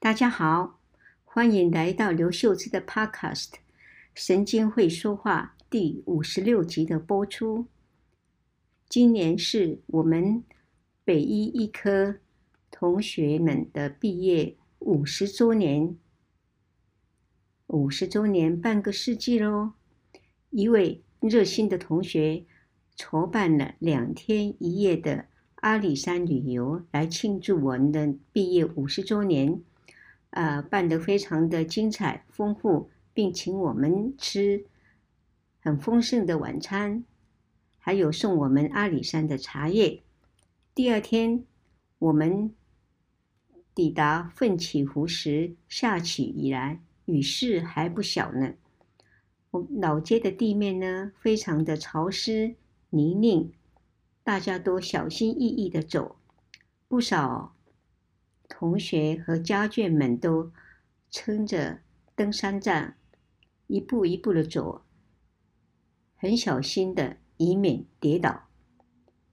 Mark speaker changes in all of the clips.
Speaker 1: 大家好，欢迎来到刘秀芝的 Podcast《神经会说话》第五十六集的播出。今年是我们北医医科同学们的毕业五十周年，五十周年半个世纪喽！一位热心的同学筹办了两天一夜的阿里山旅游，来庆祝我们的毕业五十周年。呃，办得非常的精彩丰富，并请我们吃很丰盛的晚餐，还有送我们阿里山的茶叶。第二天，我们抵达奋起湖时，下起雨来，雨势还不小呢。我老街的地面呢，非常的潮湿泥泞，大家都小心翼翼的走，不少。同学和家眷们都撑着登山杖，一步一步的走，很小心的，以免跌倒。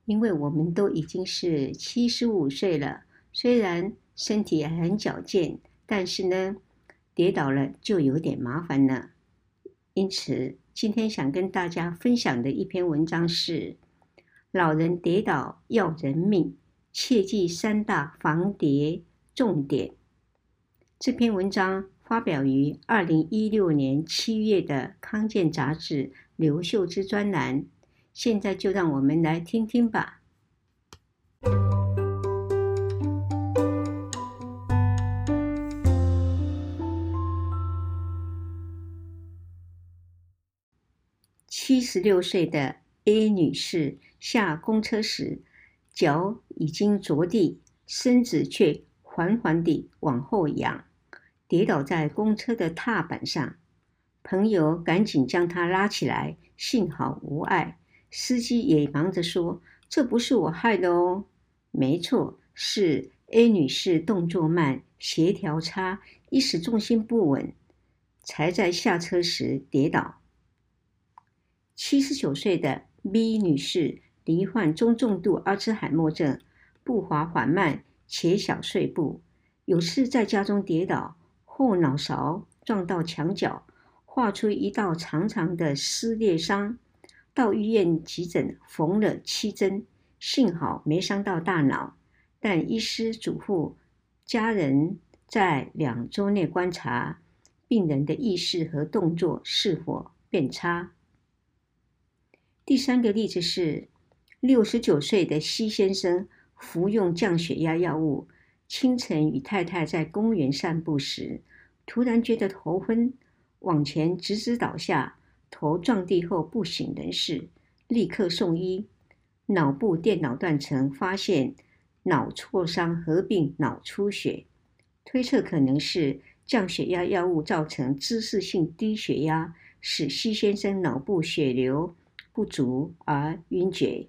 Speaker 1: 因为我们都已经是七十五岁了，虽然身体很矫健，但是呢，跌倒了就有点麻烦了。因此，今天想跟大家分享的一篇文章是：老人跌倒要人命。切记三大防跌重点。这篇文章发表于二零一六年七月的《康健》杂志刘秀枝专栏。现在就让我们来听听吧。七十六岁的 A 女士下公车时，脚已经着地，身子却缓缓地往后仰，跌倒在公车的踏板上。朋友赶紧将她拉起来，幸好无碍。司机也忙着说：“这不是我害的哦。”没错，是 A 女士动作慢，协调差，一时重心不稳，才在下车时跌倒。七十九岁的 B 女士。罹患中重度阿兹海默症，步伐缓慢且小碎步，有次在家中跌倒，后脑勺撞到墙角，画出一道长长的撕裂伤，到医院急诊缝了七针，幸好没伤到大脑，但医师嘱咐家人在两周内观察病人的意识和动作是否变差。第三个例子是。六十九岁的西先生服用降血压药物，清晨与太太在公园散步时，突然觉得头昏，往前直直倒下，头撞地后不省人事，立刻送医。脑部电脑断层发现脑挫伤合并脑出血，推测可能是降血压药物造成姿势性低血压，使西先生脑部血流不足而晕厥。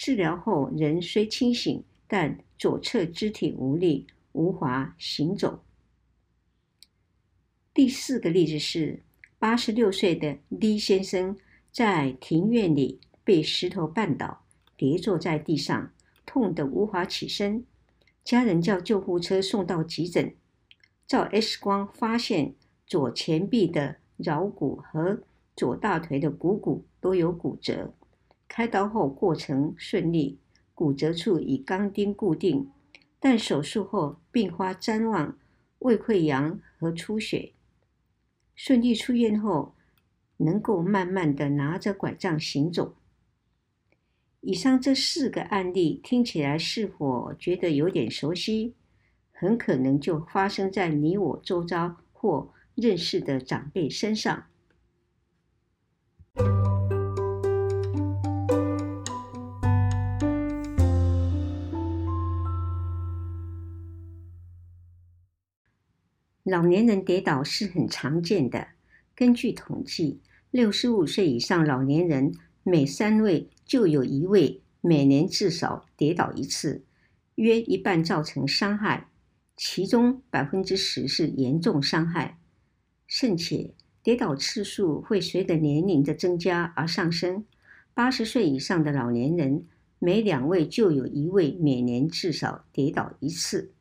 Speaker 1: 治疗后，人虽清醒，但左侧肢体无力，无法行走。第四个例子是，八十六岁的 D 先生在庭院里被石头绊倒，跌坐在地上，痛得无法起身。家人叫救护车送到急诊，照 X 光发现左前臂的桡骨和左大腿的股骨都有骨折。开刀后过程顺利，骨折处以钢钉固定，但手术后并发譫妄、胃溃疡和出血。顺利出院后，能够慢慢的拿着拐杖行走。以上这四个案例听起来是否觉得有点熟悉？很可能就发生在你我周遭或认识的长辈身上。老年人跌倒是很常见的。根据统计，六十五岁以上老年人每三位就有一位每年至少跌倒一次，约一半造成伤害，其中百分之十是严重伤害。甚且跌倒次数会随着年龄的增加而上升。八十岁以上的老年人，每两位就有一位每年至少跌倒一次。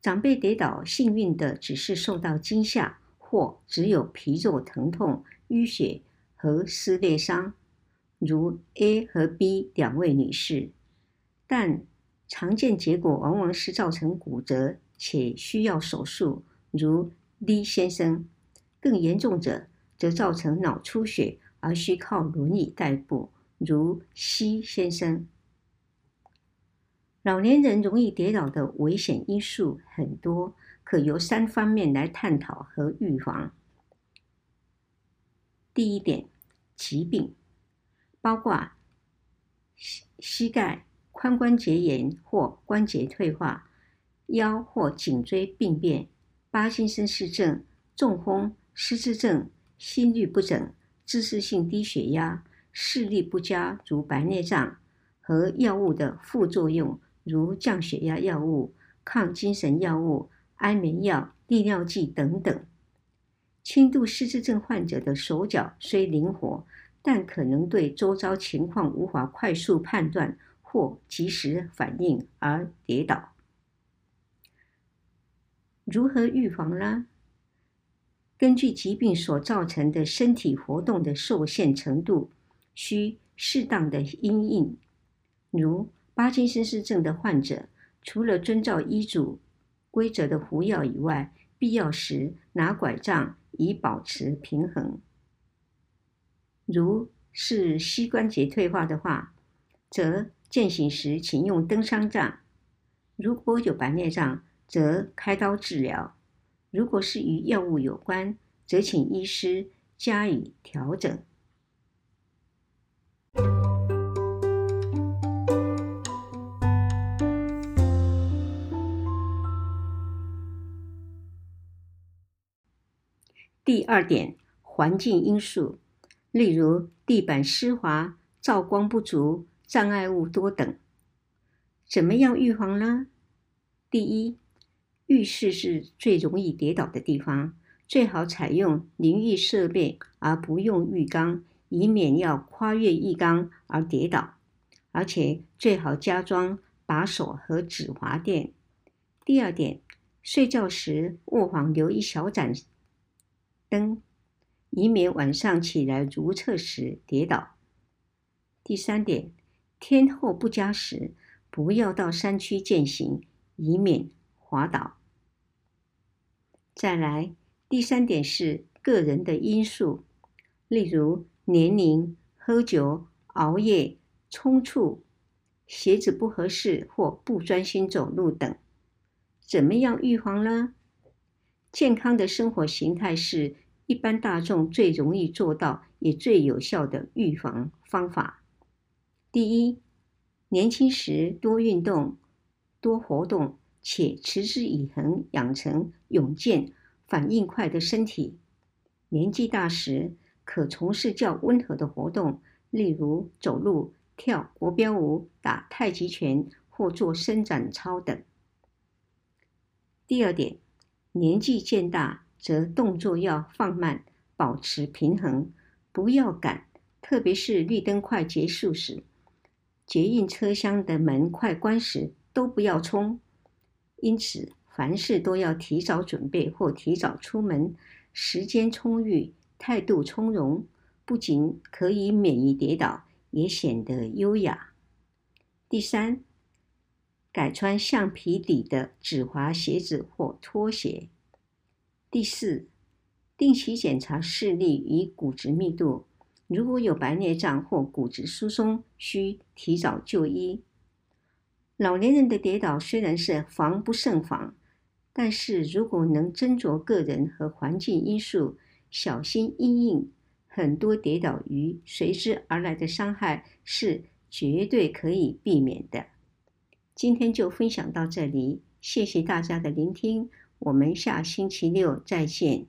Speaker 1: 长辈跌倒，幸运的只是受到惊吓，或只有皮肉疼痛、淤血和撕裂伤，如 A 和 B 两位女士。但常见结果往往是造成骨折且需要手术，如 D 先生。更严重者则造成脑出血而需靠轮椅代步，如 C 先生。老年人容易跌倒的危险因素很多，可由三方面来探讨和预防。第一点，疾病，包括膝膝盖、髋关节炎或关节退化、腰或颈椎病变、帕金森氏症、中风、失智症、心律不整、姿势性低血压、视力不佳如白内障和药物的副作用。如降血压药物、抗精神药物、安眠药、利尿剂等等。轻度失智症患者的手脚虽灵活，但可能对周遭情况无法快速判断或及时反应而跌倒。如何预防呢？根据疾病所造成的身体活动的受限程度，需适当的因应，如。帕金森氏症的患者，除了遵照医嘱规则的服药以外，必要时拿拐杖以保持平衡。如是膝关节退化的话，则健行时请用登山杖；如果有白内障，则开刀治疗；如果是与药物有关，则请医师加以调整。第二点，环境因素，例如地板湿滑、照光不足、障碍物多等。怎么样预防呢？第一，浴室是最容易跌倒的地方，最好采用淋浴设备而不用浴缸，以免要跨越浴缸而跌倒。而且最好加装把手和止滑垫。第二点，睡觉时卧房留一小盏。灯，以免晚上起来如厕时跌倒。第三点，天候不佳时，不要到山区健行，以免滑倒。再来，第三点是个人的因素，例如年龄、喝酒、熬夜、冲促、鞋子不合适或不专心走路等。怎么样预防呢？健康的生活形态是一般大众最容易做到也最有效的预防方法。第一，年轻时多运动、多活动，且持之以恒，养成勇健、反应快的身体。年纪大时，可从事较温和的活动，例如走路、跳国标舞、打太极拳或做伸展操等。第二点。年纪渐大，则动作要放慢，保持平衡，不要赶，特别是绿灯快结束时，捷运车厢的门快关时，都不要冲。因此，凡事都要提早准备或提早出门，时间充裕，态度从容，不仅可以免于跌倒，也显得优雅。第三。改穿橡皮底的止滑鞋子或拖鞋。第四，定期检查视力与骨质密度，如果有白内障或骨质疏松，需提早就医。老年人的跌倒虽然是防不胜防，但是如果能斟酌个人和环境因素，小心因应，很多跌倒与随之而来的伤害是绝对可以避免的。今天就分享到这里，谢谢大家的聆听，我们下星期六再见。